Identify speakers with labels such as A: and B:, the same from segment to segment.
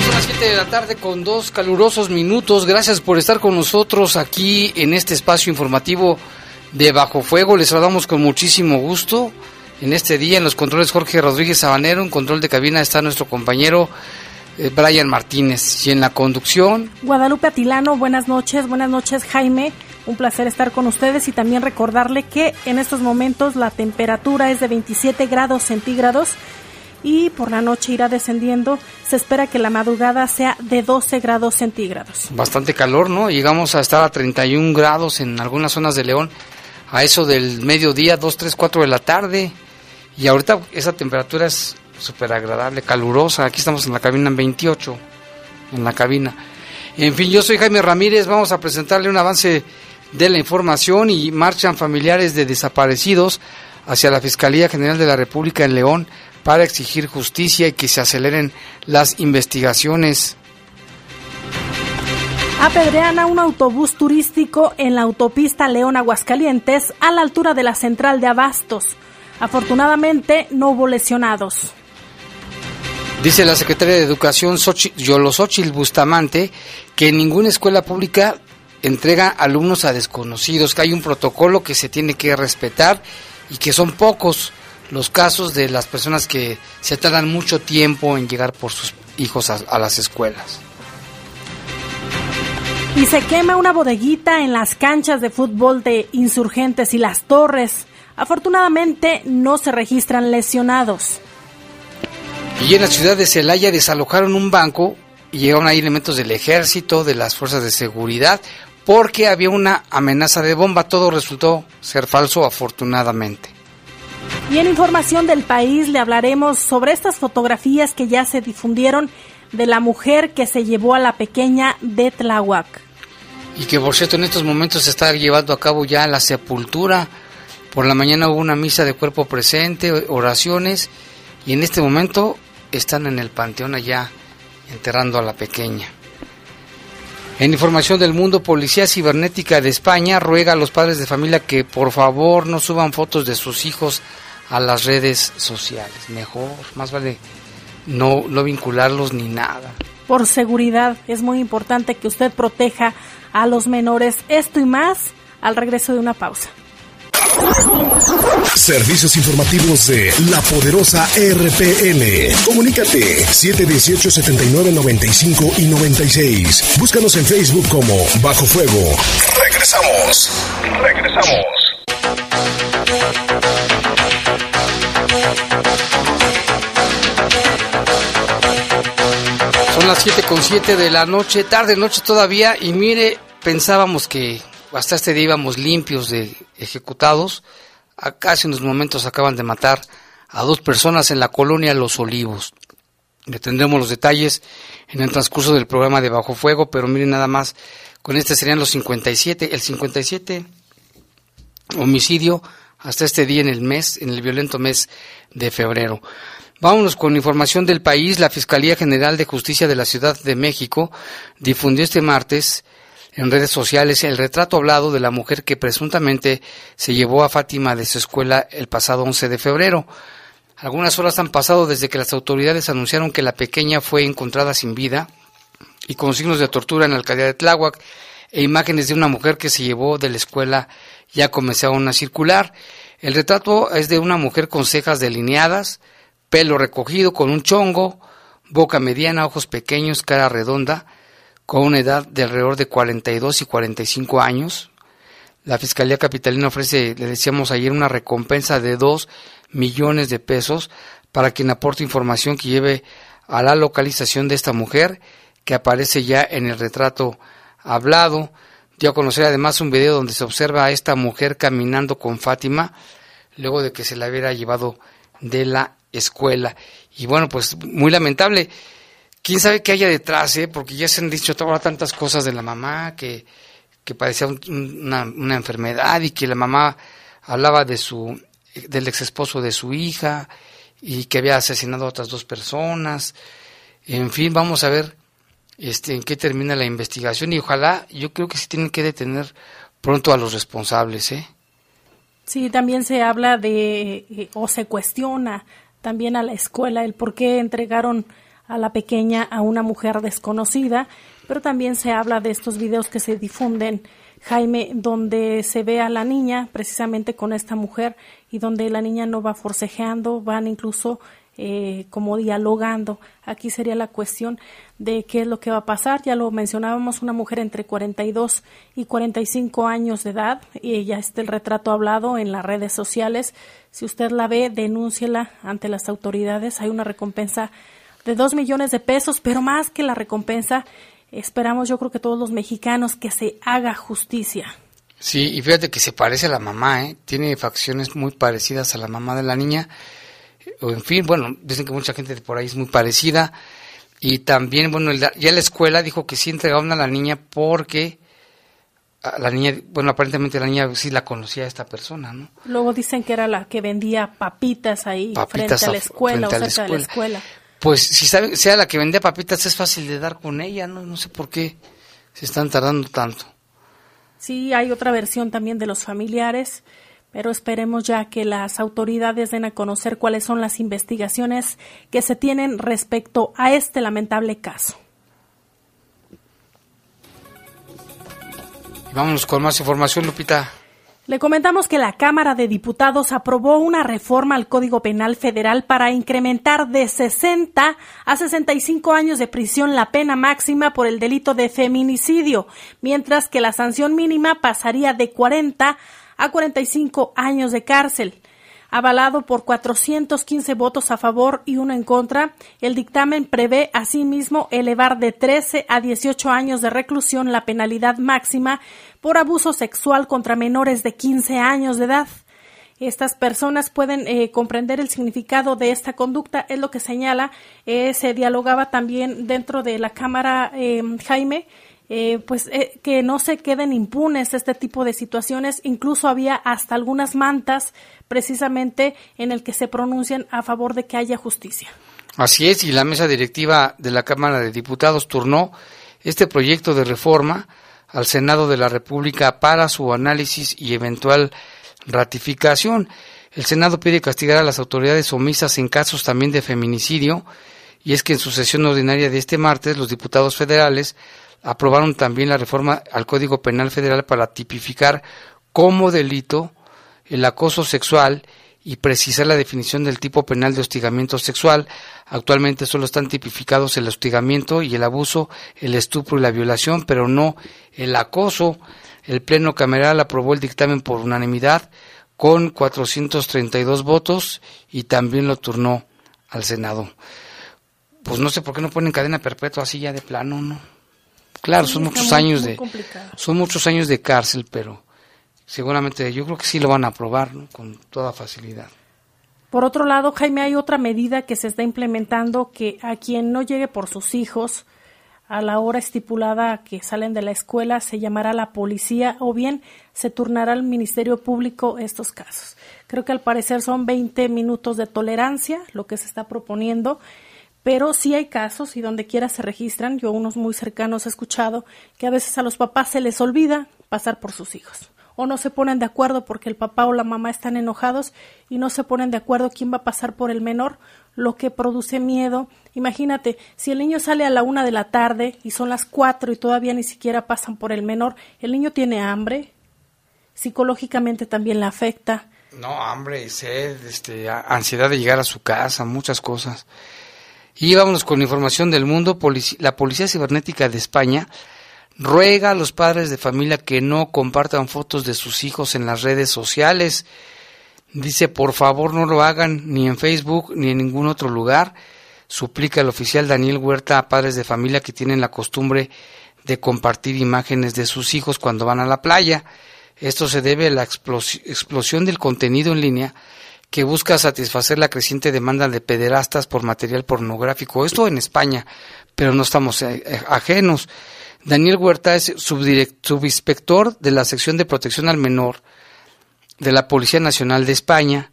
A: Son las 7 de la tarde con dos calurosos minutos. Gracias por estar con nosotros aquí en este espacio informativo de Bajo Fuego. Les saludamos con muchísimo gusto. En este día en los controles Jorge Rodríguez Sabanero, en control de cabina está nuestro compañero eh, Brian Martínez. Y en la conducción,
B: Guadalupe Atilano, buenas noches, buenas noches Jaime, un placer estar con ustedes y también recordarle que en estos momentos la temperatura es de 27 grados centígrados y por la noche irá descendiendo, se espera que la madrugada sea de 12 grados centígrados.
A: bastante calor, ¿no? Llegamos a estar a 31 grados en algunas zonas de León, a eso del mediodía, 2, 3, 4 de la tarde. Y ahorita esa temperatura es súper agradable, calurosa. Aquí estamos en la cabina en 28, en la cabina. En fin, yo soy Jaime Ramírez, vamos a presentarle un avance de la información y marchan familiares de desaparecidos hacia la Fiscalía General de la República en León para exigir justicia y que se aceleren las investigaciones.
B: Apedrean a un autobús turístico en la autopista León Aguascalientes a la altura de la central de Abastos. Afortunadamente no hubo lesionados.
A: Dice la secretaria de Educación Yolosochil Bustamante que ninguna escuela pública entrega alumnos a desconocidos, que hay un protocolo que se tiene que respetar y que son pocos los casos de las personas que se tardan mucho tiempo en llegar por sus hijos a, a las escuelas.
B: Y se quema una bodeguita en las canchas de fútbol de Insurgentes y Las Torres. Afortunadamente no se registran lesionados.
A: Y en la ciudad de Celaya desalojaron un banco y llegaron ahí elementos del ejército, de las fuerzas de seguridad, porque había una amenaza de bomba. Todo resultó ser falso, afortunadamente.
B: Y en información del país le hablaremos sobre estas fotografías que ya se difundieron de la mujer que se llevó a la pequeña de Tláhuac.
A: Y que por cierto en estos momentos se está llevando a cabo ya la sepultura. Por la mañana hubo una misa de cuerpo presente, oraciones, y en este momento están en el panteón allá enterrando a la pequeña. En información del mundo, Policía Cibernética de España ruega a los padres de familia que por favor no suban fotos de sus hijos a las redes sociales. Mejor, más vale no, no vincularlos ni nada.
B: Por seguridad es muy importante que usted proteja a los menores. Esto y más al regreso de una pausa.
C: Servicios informativos de la poderosa RPN. Comunícate 718 79 95 y 96. Búscanos en Facebook como Bajo Fuego. Regresamos. Regresamos.
A: Son las 7 con 7 de la noche, tarde noche todavía, y mire, pensábamos que hasta este día íbamos limpios de ejecutados. Acá hace unos momentos acaban de matar a dos personas en la colonia Los Olivos. Le tendremos los detalles en el transcurso del programa de Bajo Fuego, pero miren nada más, con este serían los 57, el 57 homicidio hasta este día en el mes, en el violento mes de febrero. Vámonos con información del país. La Fiscalía General de Justicia de la Ciudad de México difundió este martes en redes sociales el retrato hablado de la mujer que presuntamente se llevó a Fátima de su escuela el pasado 11 de febrero. Algunas horas han pasado desde que las autoridades anunciaron que la pequeña fue encontrada sin vida y con signos de tortura en la alcaldía de Tláhuac e imágenes de una mujer que se llevó de la escuela ya comenzaron a circular. El retrato es de una mujer con cejas delineadas, pelo recogido con un chongo, boca mediana, ojos pequeños, cara redonda, con una edad de alrededor de 42 y 45 años. La Fiscalía Capitalina ofrece, le decíamos ayer, una recompensa de 2 millones de pesos para quien aporte información que lleve a la localización de esta mujer que aparece ya en el retrato hablado. Dio a conocer además un video donde se observa a esta mujer caminando con Fátima luego de que se la hubiera llevado de la escuela. Y bueno, pues muy lamentable quién sabe qué haya detrás, ¿eh? porque ya se han dicho ahora tantas cosas de la mamá, que, que padecía una, una, enfermedad y que la mamá hablaba de su, del ex esposo de su hija y que había asesinado a otras dos personas. En fin, vamos a ver este, en qué termina la investigación y ojalá, yo creo que se tienen que detener pronto a los responsables. ¿eh?
B: Sí, también se habla de, eh, o se cuestiona también a la escuela el por qué entregaron a la pequeña a una mujer desconocida, pero también se habla de estos videos que se difunden, Jaime, donde se ve a la niña precisamente con esta mujer y donde la niña no va forcejeando, van incluso eh, como dialogando. Aquí sería la cuestión de qué es lo que va a pasar. Ya lo mencionábamos, una mujer entre 42 y 45 años de edad, y ya está el retrato hablado en las redes sociales. Si usted la ve, denúnciela ante las autoridades. Hay una recompensa de dos millones de pesos, pero más que la recompensa, esperamos yo creo que todos los mexicanos que se haga justicia.
A: Sí, y fíjate que se parece a la mamá, ¿eh? tiene facciones muy parecidas a la mamá de la niña. O en fin, bueno, dicen que mucha gente de por ahí es muy parecida. Y también, bueno, ya la escuela dijo que sí entregaron a la niña porque la niña, bueno, aparentemente la niña sí la conocía a esta persona, ¿no?
B: Luego dicen que era la que vendía papitas ahí frente a la escuela o cerca de la escuela
A: pues si sabe, sea la que vendía papitas es fácil de dar con ella, no, no sé por qué se están tardando tanto.
B: Sí, hay otra versión también de los familiares, pero esperemos ya que las autoridades den a conocer cuáles son las investigaciones que se tienen respecto a este lamentable caso.
A: Vámonos con más información, Lupita.
B: Le comentamos que la Cámara de Diputados aprobó una reforma al Código Penal Federal para incrementar de 60 a 65 años de prisión la pena máxima por el delito de feminicidio, mientras que la sanción mínima pasaría de 40 a 45 años de cárcel. Avalado por 415 votos a favor y uno en contra, el dictamen prevé asimismo elevar de 13 a 18 años de reclusión la penalidad máxima por abuso sexual contra menores de 15 años de edad. Estas personas pueden eh, comprender el significado de esta conducta, es lo que señala. Eh, se dialogaba también dentro de la Cámara, eh, Jaime, eh, pues eh, que no se queden impunes este tipo de situaciones. Incluso había hasta algunas mantas precisamente en el que se pronuncian a favor de que haya justicia.
A: Así es, y la mesa directiva de la Cámara de Diputados turnó este proyecto de reforma al Senado de la República para su análisis y eventual ratificación. El Senado pide castigar a las autoridades omisas en casos también de feminicidio, y es que en su sesión ordinaria de este martes los diputados federales aprobaron también la reforma al Código Penal Federal para tipificar como delito el acoso sexual y precisar la definición del tipo penal de hostigamiento sexual. Actualmente solo están tipificados el hostigamiento y el abuso, el estupro y la violación, pero no el acoso. El Pleno Cameral aprobó el dictamen por unanimidad con 432 votos y también lo turnó al Senado. Pues no sé por qué no ponen cadena perpetua así ya de plano, ¿no? Claro, son muchos años de son muchos años de cárcel, pero seguramente yo creo que sí lo van a aprobar con toda facilidad.
B: Por otro lado, Jaime, hay otra medida que se está implementando que a quien no llegue por sus hijos a la hora estipulada que salen de la escuela se llamará la policía o bien se turnará al Ministerio Público estos casos. Creo que al parecer son 20 minutos de tolerancia lo que se está proponiendo pero sí hay casos y donde quiera se registran, yo unos muy cercanos he escuchado que a veces a los papás se les olvida pasar por sus hijos o no se ponen de acuerdo porque el papá o la mamá están enojados y no se ponen de acuerdo quién va a pasar por el menor, lo que produce miedo. Imagínate, si el niño sale a la una de la tarde y son las cuatro y todavía ni siquiera pasan por el menor, el niño tiene hambre, psicológicamente también le afecta.
A: No, hambre, sed, este, ansiedad de llegar a su casa, muchas cosas. Y vámonos con información del mundo. la Policía Cibernética de España ruega a los padres de familia que no compartan fotos de sus hijos en las redes sociales. Dice, por favor, no lo hagan ni en Facebook ni en ningún otro lugar. Suplica el oficial Daniel Huerta a padres de familia que tienen la costumbre de compartir imágenes de sus hijos cuando van a la playa. Esto se debe a la explosión del contenido en línea que busca satisfacer la creciente demanda de pederastas por material pornográfico. Esto en España, pero no estamos eh, eh, ajenos. Daniel Huerta es subinspector de la sección de protección al menor de la Policía Nacional de España,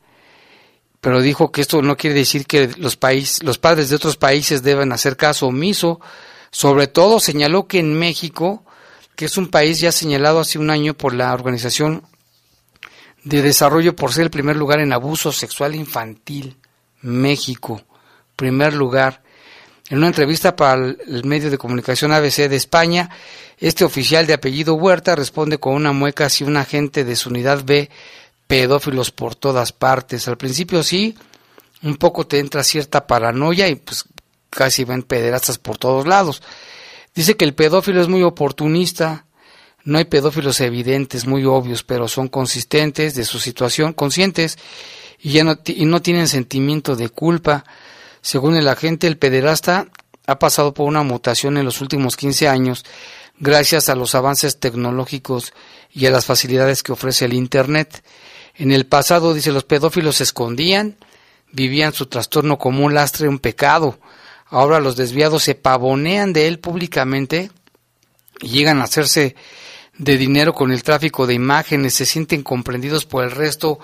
A: pero dijo que esto no quiere decir que los, países, los padres de otros países deban hacer caso omiso. Sobre todo señaló que en México, que es un país ya señalado hace un año por la Organización de Desarrollo por ser el primer lugar en abuso sexual infantil, México, primer lugar. En una entrevista para el medio de comunicación ABC de España, este oficial de apellido Huerta responde con una mueca si un agente de su unidad ve pedófilos por todas partes. Al principio sí, un poco te entra cierta paranoia y pues casi ven pederastas por todos lados. Dice que el pedófilo es muy oportunista, no hay pedófilos evidentes, muy obvios, pero son consistentes de su situación, conscientes y no, no tienen sentimiento de culpa según el agente, el pederasta ha pasado por una mutación en los últimos 15 años gracias a los avances tecnológicos y a las facilidades que ofrece el Internet. En el pasado, dice, los pedófilos se escondían, vivían su trastorno como un lastre, un pecado. Ahora los desviados se pavonean de él públicamente y llegan a hacerse de dinero con el tráfico de imágenes, se sienten comprendidos por el resto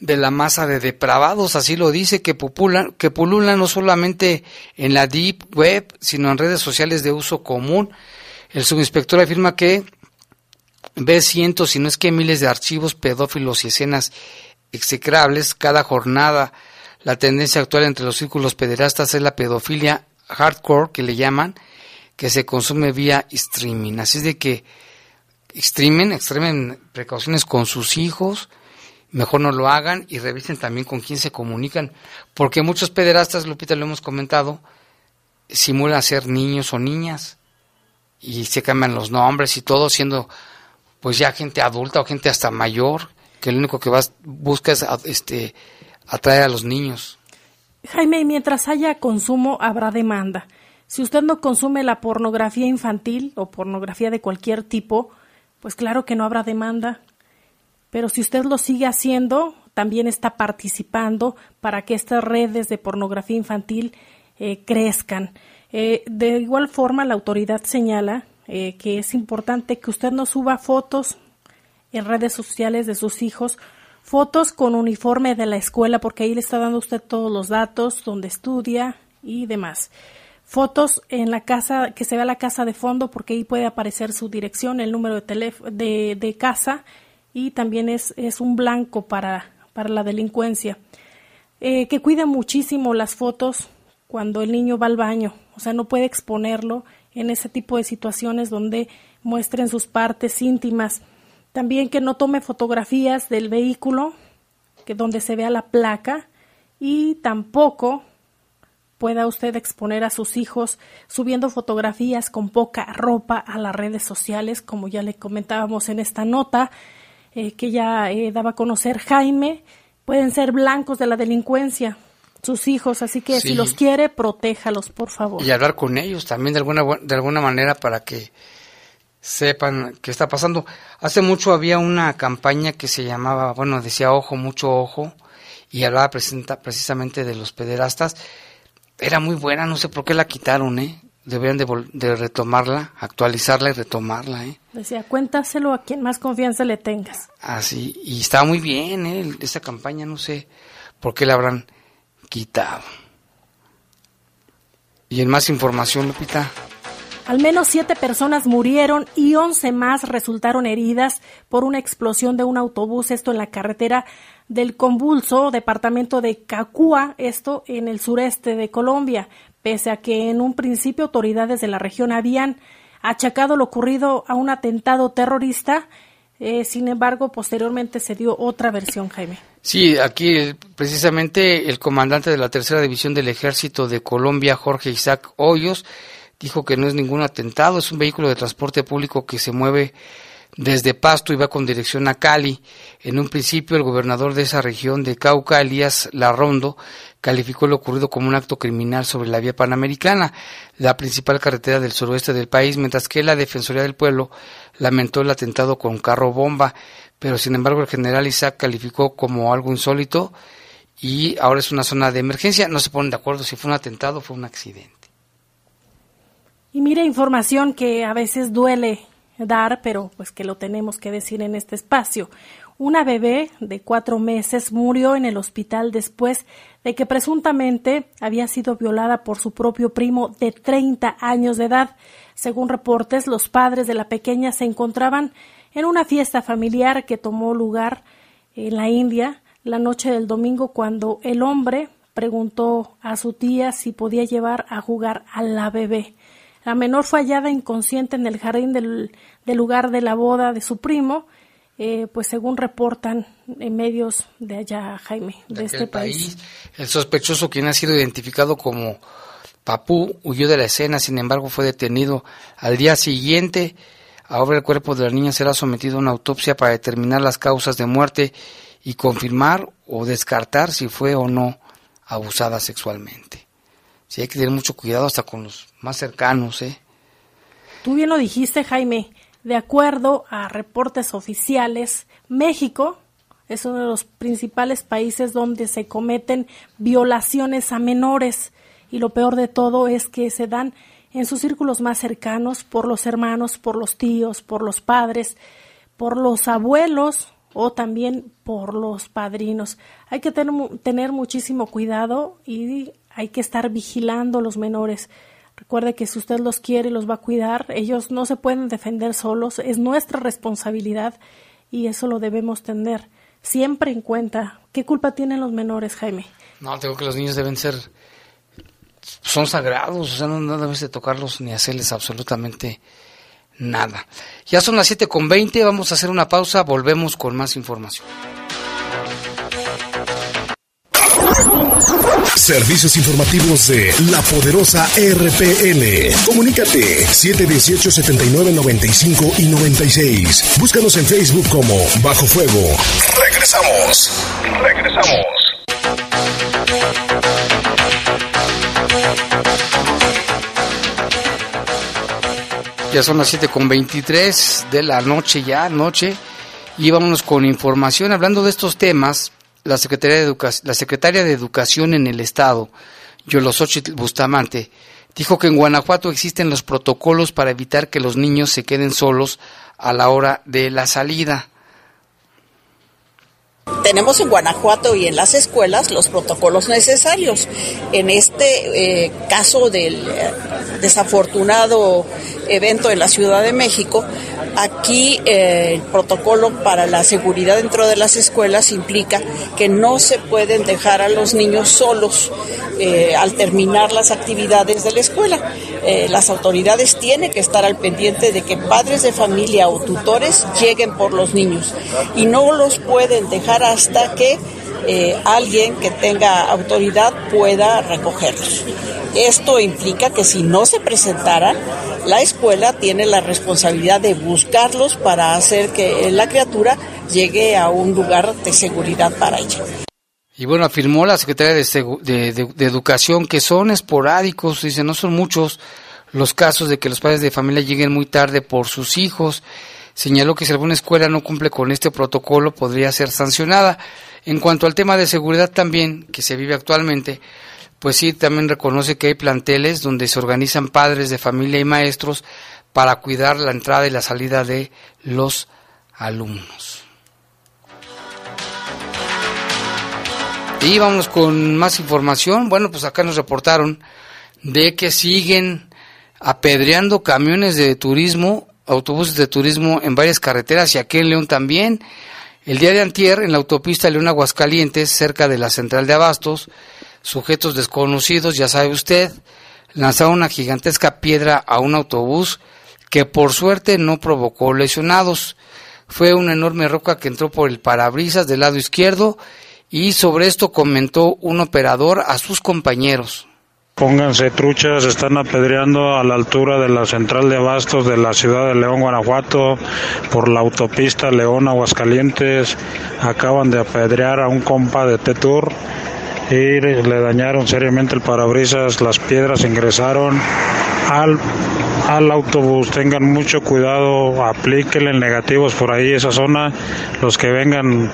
A: de la masa de depravados, así lo dice, que, populan, que pululan no solamente en la Deep Web, sino en redes sociales de uso común. El subinspector afirma que ve cientos, si no es que miles de archivos pedófilos y escenas execrables cada jornada. La tendencia actual entre los círculos pederastas es la pedofilia hardcore, que le llaman, que se consume vía streaming. Así es de que streamen, extremen precauciones con sus hijos, mejor no lo hagan y revisen también con quién se comunican, porque muchos pederastas, Lupita, lo hemos comentado, simulan ser niños o niñas y se cambian los nombres y todo, siendo pues ya gente adulta o gente hasta mayor, que lo único que vas, busca es este, atraer a los niños.
B: Jaime, mientras haya consumo, habrá demanda. Si usted no consume la pornografía infantil o pornografía de cualquier tipo, pues claro que no habrá demanda pero si usted lo sigue haciendo, también está participando para que estas redes de pornografía infantil eh, crezcan. Eh, de igual forma, la autoridad señala eh, que es importante que usted no suba fotos en redes sociales de sus hijos, fotos con uniforme de la escuela, porque ahí le está dando usted todos los datos, donde estudia y demás. Fotos en la casa, que se vea la casa de fondo, porque ahí puede aparecer su dirección, el número de, teléfono, de, casa y también es, es un blanco para, para la delincuencia. Eh, que cuida muchísimo las fotos cuando el niño va al baño, o sea, no puede exponerlo en ese tipo de situaciones donde muestren sus partes íntimas. También que no tome fotografías del vehículo, que donde se vea la placa, y tampoco pueda usted exponer a sus hijos subiendo fotografías con poca ropa a las redes sociales, como ya le comentábamos en esta nota. Eh, que ya eh, daba a conocer Jaime, pueden ser blancos de la delincuencia, sus hijos, así que si los quiere, protéjalos, por favor.
A: Y hablar con ellos también de alguna, de alguna manera para que sepan qué está pasando. Hace mucho había una campaña que se llamaba, bueno, decía ojo, mucho ojo, y hablaba precisamente de los pederastas. Era muy buena, no sé por qué la quitaron, ¿eh? deberían de, retomarla, actualizarla y retomarla. ¿eh?
B: Decía, cuéntaselo a quien más confianza le tengas.
A: Así, y estaba muy bien ¿eh? esa campaña, no sé por qué la habrán quitado. Y en más información, Lupita.
B: Al menos siete personas murieron y once más resultaron heridas por una explosión de un autobús, esto en la carretera del convulso departamento de Cacúa, esto en el sureste de Colombia, pese a que en un principio autoridades de la región habían achacado lo ocurrido a un atentado terrorista. Eh, sin embargo, posteriormente se dio otra versión, Jaime.
A: Sí, aquí precisamente el comandante de la tercera división del ejército de Colombia, Jorge Isaac Hoyos, dijo que no es ningún atentado, es un vehículo de transporte público que se mueve desde Pasto va con dirección a Cali. En un principio, el gobernador de esa región de Cauca, Elías Larrondo, calificó lo ocurrido como un acto criminal sobre la vía panamericana, la principal carretera del suroeste del país, mientras que la Defensoría del Pueblo lamentó el atentado con carro bomba, pero sin embargo el general Isaac calificó como algo insólito y ahora es una zona de emergencia. No se ponen de acuerdo si fue un atentado o fue un accidente.
B: Y mira información que a veces duele dar, pero pues que lo tenemos que decir en este espacio. Una bebé de cuatro meses murió en el hospital después de que presuntamente había sido violada por su propio primo de 30 años de edad. Según reportes, los padres de la pequeña se encontraban en una fiesta familiar que tomó lugar en la India la noche del domingo cuando el hombre preguntó a su tía si podía llevar a jugar a la bebé. La menor fue hallada inconsciente en el jardín del, lugar de la boda de su primo, eh, pues según reportan en medios de allá, Jaime, de, este país.
A: El sospechoso, quien ha sido identificado como Papú, huyó de la escena, sin embargo fue detenido al día siguiente. Ahora el cuerpo de la niña será sometido a una autopsia para determinar las causas de muerte y confirmar o descartar si fue o no abusada sexualmente. Sí, hay que tener mucho cuidado hasta con los más cercanos, ¿eh?
B: Tú bien lo dijiste, Jaime. De acuerdo a reportes oficiales, México es uno de los principales países donde se cometen violaciones a menores y lo peor de todo es que se dan en sus círculos más cercanos por los hermanos, por los tíos, por los padres, por los abuelos o también por los padrinos. Hay que tener, tener muchísimo cuidado y hay que estar vigilando a los menores. Recuerde que si usted los quiere, los va a cuidar. Ellos no se pueden defender solos. Es nuestra responsabilidad y eso lo debemos tener siempre en cuenta. ¿Qué culpa tienen los menores, Jaime?
A: No, tengo que los niños deben ser, son sagrados, o sea, no, debes de tocarlos ni hacerles absolutamente nada. Ya son las 7 con 20, vamos a hacer una pausa, volvemos con más información.
C: Servicios informativos de la poderosa RPL. Comunícate 718 79 95 y 96. Búscanos en Facebook como Bajo Fuego. Regresamos. Regresamos.
A: Ya son las 7 con 23 de la noche ya, noche. Y vámonos con información hablando de estos temas la Secretaria de Educación en el Estado, Yolosochitl Bustamante, dijo que en Guanajuato existen los protocolos para evitar que los niños se queden solos a la hora de la salida.
D: Tenemos en Guanajuato y en las escuelas los protocolos necesarios. En este eh, caso del eh, desafortunado evento en la Ciudad de México, Aquí eh, el protocolo para la seguridad dentro de las escuelas implica que no se pueden dejar a los niños solos eh, al terminar las actividades de la escuela. Eh, las autoridades tienen que estar al pendiente de que padres de familia o tutores lleguen por los niños y no los pueden dejar hasta que alguien que tenga autoridad pueda recogerlos. Esto implica que si no se presentaran, la escuela tiene la responsabilidad de buscarlos para hacer que la criatura llegue a un lugar de seguridad para ella.
A: Y bueno, afirmó la secretaria de, Educación que son esporádicos, dice, no son muchos los casos de que los padres de familia lleguen muy tarde por sus hijos. Señaló que si alguna escuela no cumple con este protocolo podría ser sancionada. En cuanto al tema de seguridad también, que se vive actualmente, pues sí, también reconoce que hay planteles donde se organizan padres de familia y maestros para cuidar la entrada y la salida de los alumnos. Y vamos con más información. Bueno, pues acá nos reportaron de que siguen apedreando camiones de turismo, autobuses de turismo en varias carreteras y aquí en León también. El día de antier, en la autopista León Aguascalientes, cerca de la central de Abastos, sujetos desconocidos, ya sabe usted, lanzaron una gigantesca piedra a un autobús que por suerte no provocó lesionados. Fue una enorme roca que entró por el parabrisas del lado izquierdo y sobre esto comentó un operador a sus compañeros.
E: Pónganse truchas, están apedreando a la altura de la central de abastos de la ciudad de León, Guanajuato, por la autopista León, Aguascalientes. Acaban de apedrear a un compa de Tetur y le dañaron seriamente el parabrisas. Las piedras ingresaron al, al autobús. Tengan mucho cuidado, aplíquenle negativos por ahí, esa zona. Los que vengan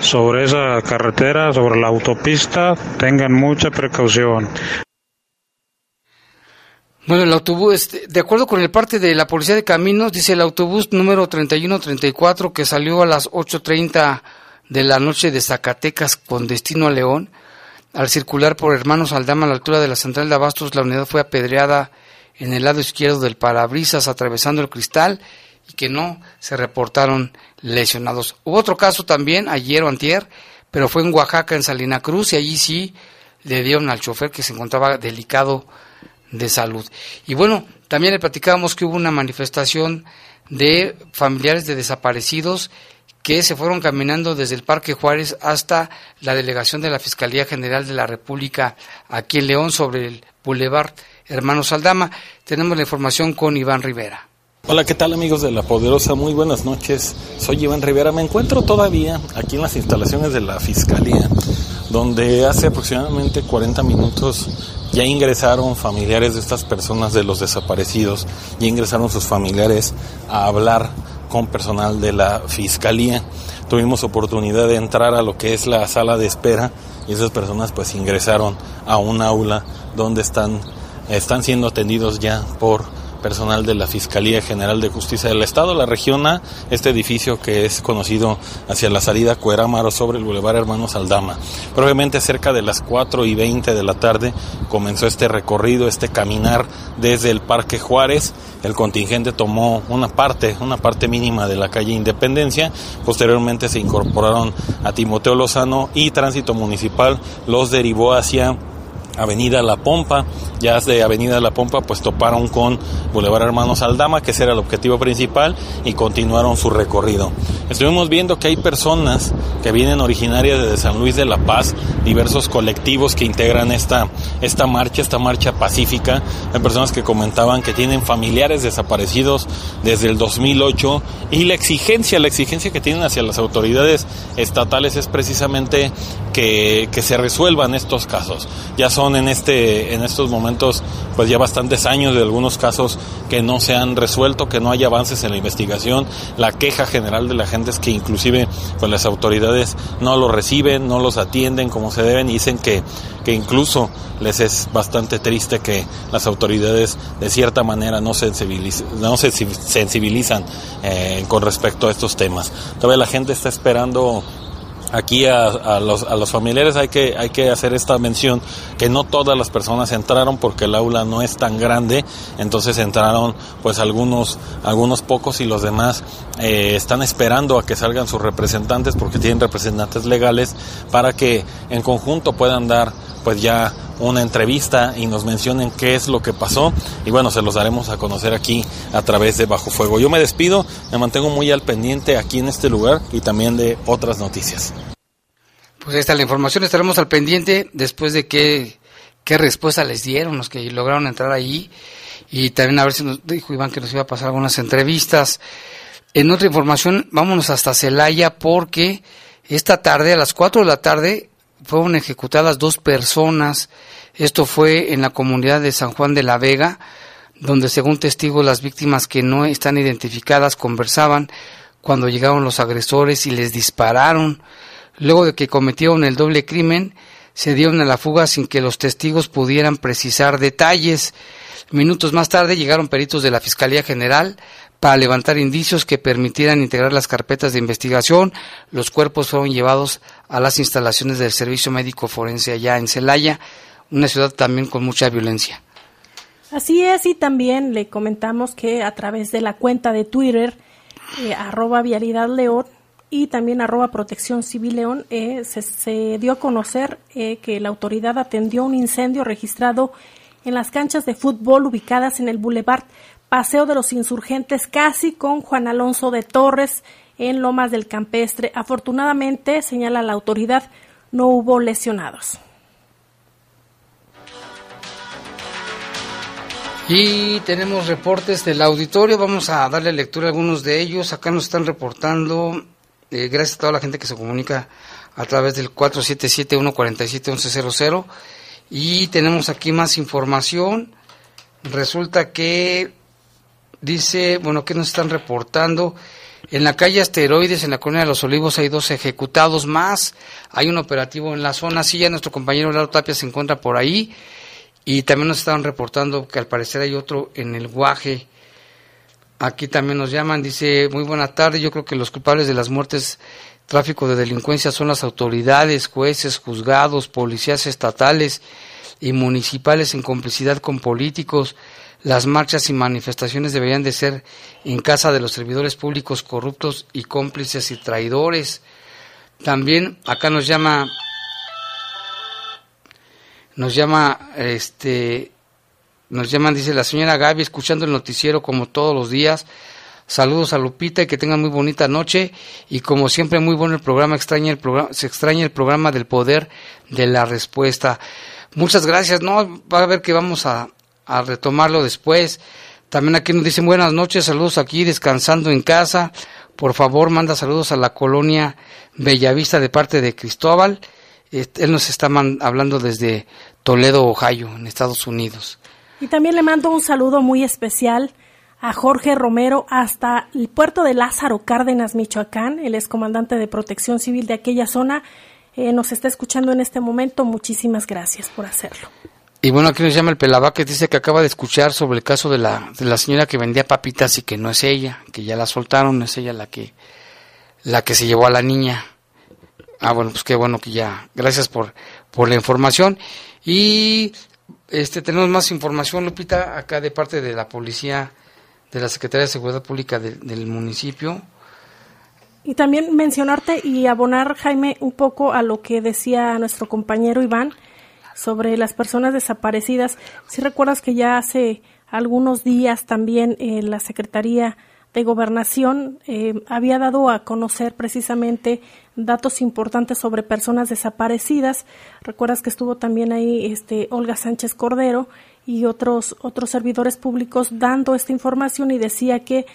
E: sobre esa carretera, sobre la autopista, tengan mucha precaución.
A: Bueno, el autobús, este, de acuerdo con el parte de la Policía de Caminos, dice el autobús número 3134 que salió a las 8.30 de la noche de Zacatecas con destino a León. Al circular por Hermanos Aldama a la altura de la central de Abastos, la unidad fue apedreada en el lado izquierdo del parabrisas atravesando el cristal y que no se reportaron lesionados. Hubo otro caso también ayer o antier, pero fue en Oaxaca, en Salina Cruz, y allí sí le dieron al chofer que se encontraba delicado de salud. Y bueno, también le platicábamos que hubo una manifestación de familiares de desaparecidos que se fueron caminando desde el Parque Juárez hasta la delegación de la Fiscalía General de la República aquí en León sobre el Boulevard Hermanos Aldama. Tenemos la información con Iván Rivera.
F: Hola, ¿qué tal amigos de La Poderosa? Muy buenas noches. Soy Iván Rivera. Me encuentro todavía aquí en las instalaciones de la Fiscalía, donde hace aproximadamente 40 minutos ya ingresaron familiares de estas personas, de los desaparecidos, ya ingresaron sus familiares a hablar con personal de la Fiscalía. Tuvimos oportunidad de entrar a lo que es la sala de espera y esas personas pues ingresaron a un aula donde están, están siendo atendidos ya por personal de la Fiscalía General de Justicia del Estado, la región A, este edificio que es conocido hacia la salida Cuerámaro sobre el Boulevard Hermanos Aldama. Probablemente cerca de las 4 y 20 de la tarde comenzó este recorrido, este caminar desde el Parque Juárez. El contingente tomó una parte, una parte mínima de la calle Independencia. Posteriormente se incorporaron a Timoteo Lozano y Tránsito Municipal los derivó hacia Avenida La Pompa. Ya de Avenida La Pompa pues toparon con Boulevard Hermanos Aldama, que ese era el objetivo principal, y continuaron su recorrido. Estuvimos viendo que hay personas que vienen originarias de San Luis de la Paz, diversos colectivos que integran esta, esta marcha, esta marcha pacífica. Hay personas que comentaban que tienen familiares desaparecidos desde el 2008 y la exigencia, la exigencia que tienen hacia las autoridades estatales es precisamente que, que se resuelvan estos casos. Ya en, este, en estos momentos pues ya bastantes años de algunos casos que no se han resuelto, que no hay avances en la investigación. La queja general de la gente es que inclusive pues las autoridades no los reciben, no los atienden como se deben y dicen que, que incluso les es bastante triste que las autoridades de cierta manera no se sensibilizan eh, con respecto a estos temas. Todavía la gente está esperando aquí a, los, a los familiares hay que, hay que hacer esta mención que no todas las personas entraron porque el aula no es tan grande, entonces entraron pues algunos, algunos pocos y los demás eh, están esperando a que salgan sus representantes porque tienen representantes legales para que en conjunto puedan dar pues ya una entrevista y nos mencionen qué es lo que pasó y bueno, se los daremos a conocer aquí a través de Bajo Fuego. Yo me despido, me mantengo muy al pendiente aquí en este lugar y también de otras noticias.
A: Pues ahí está la información, estaremos al pendiente después de qué, qué respuesta les dieron los que lograron entrar ahí y también a ver si nos dijo Iván que nos iba a pasar algunas entrevistas. En otra información, vámonos hasta Celaya porque esta tarde, a las 4 de la tarde, fueron ejecutadas dos personas. Esto fue en la comunidad de San Juan de la Vega, donde según testigos las víctimas que no están identificadas conversaban cuando llegaron los agresores y les dispararon. Luego de que cometieron el doble crimen, se dieron a la fuga sin que los testigos pudieran precisar detalles. Minutos más tarde llegaron peritos de la Fiscalía General para levantar indicios que permitieran integrar las carpetas de investigación. Los cuerpos fueron llevados a las instalaciones del Servicio Médico Forense allá en Celaya, una ciudad también con mucha violencia.
B: Así es, y también le comentamos que a través de la cuenta de Twitter, eh, arroba Vialidad León y también arroba Protección Civil León, eh, se, dio a conocer eh, que la autoridad atendió un incendio registrado en las canchas de fútbol ubicadas en el Boulevard Paseo de los Insurgentes, casi con Juan Alonso de Torres en Lomas del Campestre. Afortunadamente, señala la autoridad, no hubo lesionados.
A: Y tenemos reportes del auditorio, vamos a darle lectura a algunos de ellos. Acá nos están reportando, eh, gracias a toda la gente que se comunica a través del 477-147-1100. Y tenemos aquí más información. Resulta que dice, bueno, que nos están reportando? En la calle Asteroides, en la colonia de los Olivos, hay dos ejecutados más. Hay un operativo en la zona. Sí, ya nuestro compañero Lalo Tapia se encuentra por ahí. Y también nos estaban reportando que al parecer hay otro en el Guaje. Aquí también nos llaman, dice, muy buena tarde, yo creo que los culpables de las muertes, tráfico de delincuencia son las autoridades, jueces, juzgados, policías estatales y municipales en complicidad con políticos. Las marchas y manifestaciones deberían de ser en casa de los servidores públicos corruptos y cómplices y traidores. También acá nos llama nos llama, este, nos llaman, dice la señora Gaby, escuchando el noticiero como todos los días. Saludos a Lupita y que tengan muy bonita noche. Y como siempre, muy bueno el programa. Extraña el programa, se extraña el programa del poder de la respuesta. Muchas gracias. No, va a ver que vamos a, a retomarlo después. También aquí nos dicen buenas noches, saludos aquí descansando en casa. Por favor, manda saludos a la colonia Bellavista de parte de Cristóbal. Él nos está hablando desde Toledo, Ohio, en Estados Unidos.
B: Y también le mando un saludo muy especial a Jorge Romero hasta el puerto de Lázaro Cárdenas, Michoacán. Él es comandante de protección civil de aquella zona. Eh, nos está escuchando en este momento. Muchísimas gracias por hacerlo.
A: Y bueno, aquí nos llama el Pelabá que dice que acaba de escuchar sobre el caso de la, de la señora que vendía papitas y que no es ella, que ya la soltaron, no es ella la que, la que se llevó a la niña. Ah, bueno, pues qué bueno que ya. Gracias por, por la información. Y este tenemos más información, Lupita, acá de parte de la policía, de la Secretaría de Seguridad Pública del municipio.
B: Y también mencionarte y abonar, Jaime, un poco a lo que decía nuestro compañero Iván sobre las personas desaparecidas. Si recuerdas que ya hace algunos días también eh, la Secretaría de Gobernación eh, había dado a conocer precisamente datos importantes sobre personas desaparecidas. Recuerdas que estuvo también ahí este Olga Sánchez Cordero y otros otros servidores públicos dando esta información y decía que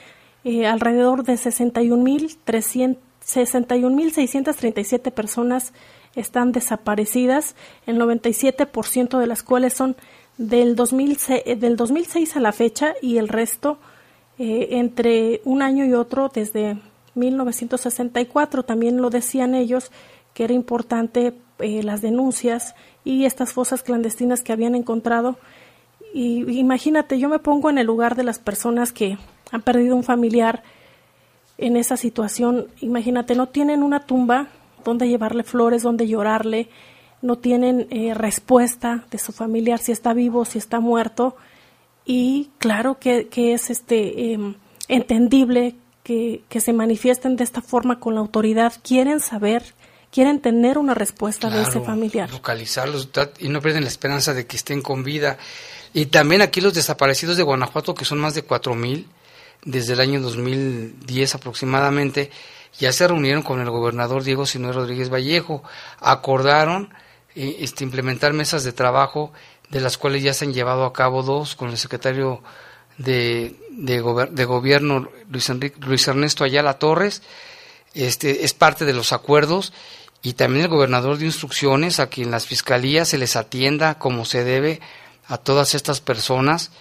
B: eh, alrededor de 61.637 personas están desaparecidas, el 97% de las cuales son del 2006, del 2006 a la fecha y el resto eh, entre un año y otro desde 1964. También lo decían ellos que era importante eh, las denuncias y estas fosas clandestinas que habían encontrado. Y imagínate, yo me pongo en el lugar de las personas que han perdido un familiar en esa situación. Imagínate, no tienen una tumba donde llevarle flores, donde llorarle, no tienen eh, respuesta de su familiar si está vivo, si está muerto y claro que, es este em, entendible que, se manifiesten de esta forma con la autoridad, quieren saber, quieren tener una respuesta de ese familiar.
A: Localizarlos y no pierden la esperanza de que estén con vida. Y también aquí los desaparecidos de Guanajuato, que son más de cuatro mil desde el año 2010 aproximadamente, ya se reunieron con el gobernador Diego Sinue Rodríguez Vallejo, acordaron eh, este, implementar mesas de trabajo de las cuales ya se han llevado a cabo dos con el secretario de, de, gobierno Luis, Enrique, Luis Ernesto Ayala Torres. Este es parte de los acuerdos y también el gobernador dio instrucciones a que en las fiscalías se les atienda como se debe a todas estas personas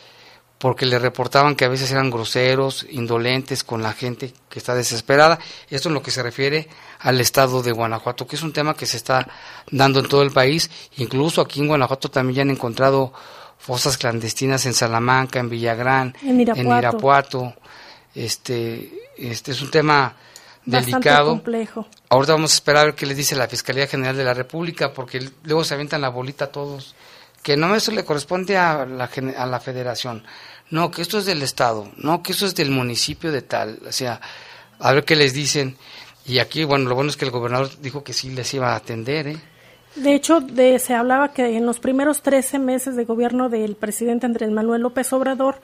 A: porque le reportaban que a veces eran groseros, indolentes con la gente que está desesperada. Esto en lo que se refiere al estado de Guanajuato, que es un tema que se está dando en todo el país. Incluso aquí en Guanajuato también ya han encontrado fosas clandestinas en Salamanca, en Villagrán, en Irapuato. Este, este es un tema delicado.
B: complejo.
A: Ahorita vamos a esperar a ver qué les dice la Fiscalía General de la República, porque luego se avientan la bolita todos que no eso le corresponde a la, a la federación, no, que esto es del Estado, no, que eso es del municipio de tal, o sea, a ver qué les dicen. Y aquí, bueno, lo bueno es que el gobernador dijo que sí les iba a atender, ¿eh?
B: De hecho, de, se hablaba que en los primeros 13 meses de gobierno del presidente Andrés Manuel López Obrador,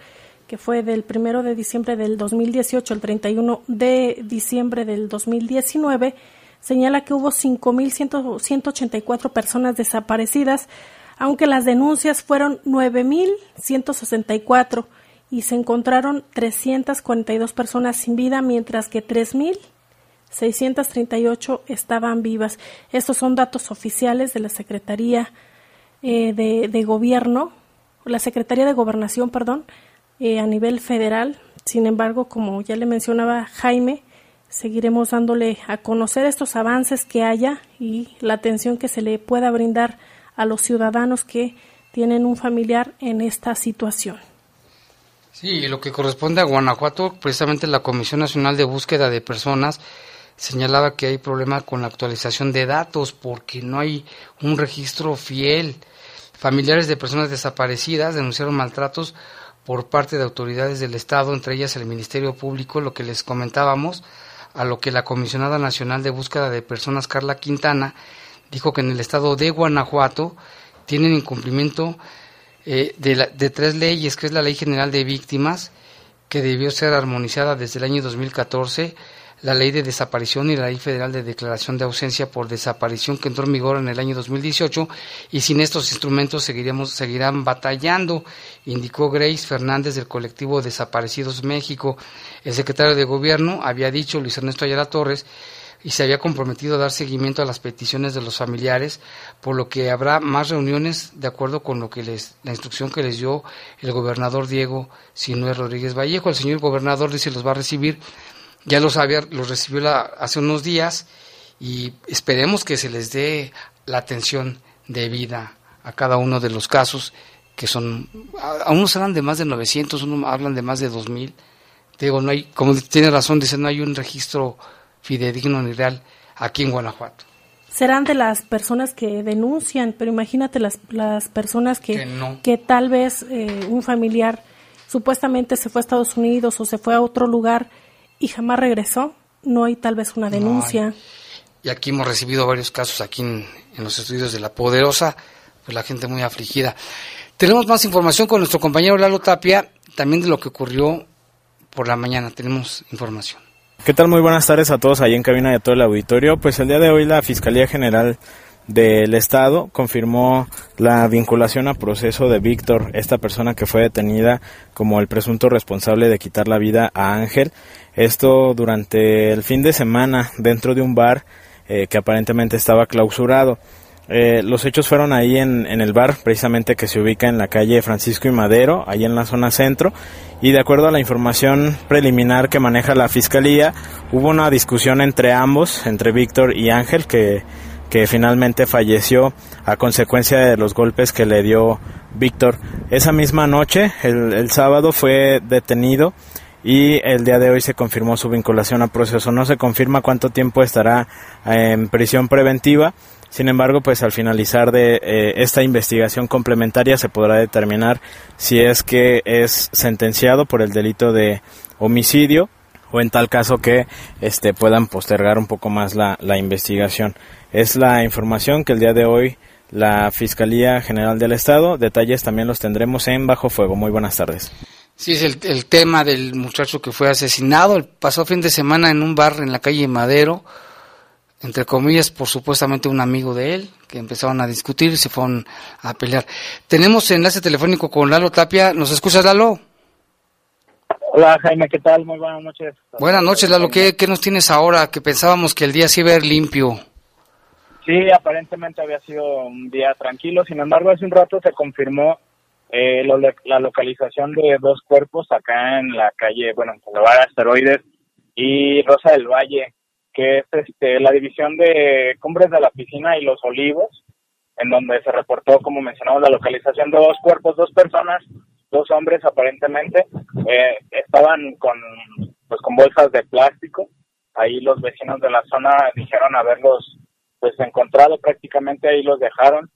B: que fue del primero de diciembre del 2018 al 31 de diciembre del 2019, señala que hubo 5.184 personas desaparecidas, aunque las denuncias fueron 9.164 y se encontraron 342 personas sin vida, mientras que 3.638 estaban vivas. Estos son datos oficiales de la Secretaría eh, de, Gobierno, la Secretaría de Gobernación, perdón, eh, a nivel federal. Sin embargo, como ya le mencionaba Jaime, seguiremos dándole a conocer estos avances que haya y la atención que se le pueda brindar a los ciudadanos que tienen un familiar en esta situación.
A: Sí, lo que corresponde a Guanajuato, precisamente la Comisión Nacional de Búsqueda de Personas señalaba que hay problema con la actualización de datos porque no hay un registro fiel. Familiares de personas desaparecidas denunciaron maltratos por parte de autoridades del Estado, entre ellas el Ministerio Público, lo que les comentábamos, a lo que la Comisionada Nacional de Búsqueda de Personas, Carla Quintana, dijo que en el estado de Guanajuato tienen incumplimiento eh, de, de tres leyes, que es la Ley General de Víctimas, que debió ser armonizada desde el año 2014, la Ley de Desaparición y la Ley Federal de Declaración de Ausencia por Desaparición que entró en vigor en el año 2018 y sin estos instrumentos seguiremos, seguirán batallando, indicó Grace Fernández del colectivo Desaparecidos México. El secretario de Gobierno había dicho, Luis Ernesto Ayala Torres, y se había comprometido a dar seguimiento a las peticiones de los familiares, por lo que habrá más reuniones de acuerdo con lo que les, la instrucción que les dio el gobernador Diego Sinué Rodríguez Vallejo. El señor gobernador dice los va a recibir ya los, había, los recibió hace unos días y esperemos que se les dé la atención debida a cada uno de los casos que son, a, unos hablan de más de 900, unos hablan de más de 2000. Digo, no hay, como tiene razón, dice, no hay un registro fidedigno ni real aquí en Guanajuato.
B: Serán de las personas que denuncian, pero imagínate las, las personas que, que, tal vez eh, un familiar supuestamente se fue a Estados Unidos o se fue a otro lugar y jamás regresó, no hay tal vez una denuncia.
A: y aquí hemos recibido varios casos aquí en, los estudios de La Poderosa, pues la gente muy afligida. Tenemos más información con nuestro compañero Lalo Tapia, también de lo que ocurrió por la mañana. Tenemos información.
G: ¿Qué tal? Muy buenas tardes a todos ahí en cabina y a todo el auditorio. Pues el día de hoy la Fiscalía General del Estado confirmó la vinculación a proceso de Víctor, esta persona que fue detenida como el presunto responsable de quitar la vida a Ángel. Esto durante el fin de semana dentro de un bar eh, que aparentemente estaba clausurado. Eh, los hechos fueron ahí en, el bar, precisamente que se ubica en la calle Francisco y Madero, ahí en la zona centro, y de acuerdo a la información preliminar que maneja la fiscalía, hubo una discusión entre ambos, entre Víctor y Ángel, que que finalmente falleció a consecuencia de los golpes que le dio Víctor. Esa misma noche, el, sábado, fue detenido y el día de hoy se confirmó su vinculación a proceso. No se confirma cuánto tiempo estará en prisión preventiva. Sin embargo, pues al finalizar de eh, esta investigación complementaria se podrá determinar si es que es sentenciado por el delito de homicidio o en tal caso que este puedan postergar un poco más la, la investigación. Es la información que el día de hoy la Fiscalía General del Estado. Detalles también los tendremos en Bajo Fuego. Muy buenas tardes.
A: Sí, es el, tema del muchacho que fue asesinado. El pasó fin de semana en un bar en la calle Madero, entre comillas, por supuestamente un amigo de él, que empezaron a discutir y se fueron a pelear. Tenemos enlace telefónico con Lalo Tapia. ¿Nos escuchas, Lalo?
H: Hola Jaime, ¿qué tal? Muy buenas noches.
A: Buenas noches, Lalo. ¿Qué, ¿Qué, nos tienes ahora? Que pensábamos que el día sí iba a ir limpio.
H: Sí, aparentemente había sido un día tranquilo, sin embargo, hace un rato se confirmó eh, la localización de dos cuerpos acá en la calle, bueno, en Boulevard Asteroides y Rosa del Valle, que es este, la división de Cumbres de la Piscina y Los Olivos, en donde se reportó, como mencionamos, la localización de dos cuerpos, dos personas, dos hombres aparentemente, eh, estaban con, pues, con bolsas de plástico. Ahí los vecinos de la zona dijeron haberlos pues encontrado prácticamente ahí los dejaron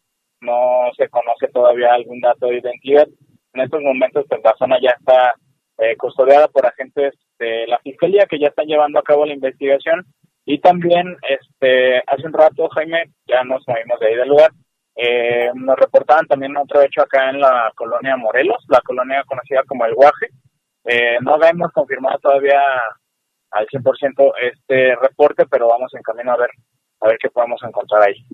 H: no se conoce todavía algún dato de identidad. En estos momentos, pues la zona ya está eh, custodiada por agentes de la fiscalía que ya están llevando a cabo la investigación. Y también este hace un rato Jaime ya nos movimos de ahí del lugar eh, nos reportaban también otro hecho acá en la colonia Morelos la colonia conocida como el Guaje. Eh, no hemos confirmado todavía al 100% este reporte pero vamos en camino a ver a ver qué podemos encontrar ahí.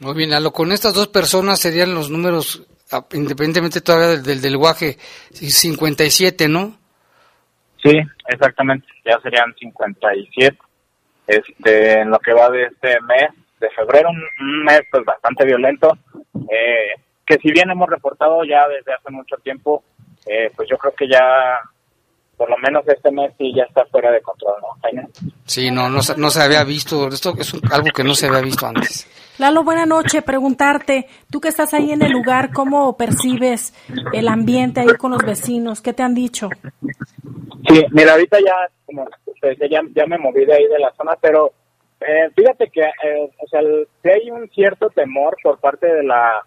A: Muy bien Alo con estas dos personas serían los números independientemente todavía del, del, del guaje 57 no
H: Sí, exactamente, ya serían 57. Este, en lo que va de este mes de febrero, un, mes pues bastante violento, eh, que si bien hemos reportado ya desde hace mucho tiempo, eh, pues yo creo que ya por lo menos este mes sí ya está fuera de control, ¿no,
A: Sí, no, no, no se había visto, esto es algo que no se había visto antes.
B: Lalo, buena noche. Preguntarte, tú que estás ahí en el lugar, ¿cómo percibes el ambiente ahí con los vecinos? ¿Qué te han dicho?
H: Sí, mira, ahorita ya, como ya, ya me moví de ahí de la zona, pero eh, fíjate que, eh, o sea, si hay un cierto temor por parte de la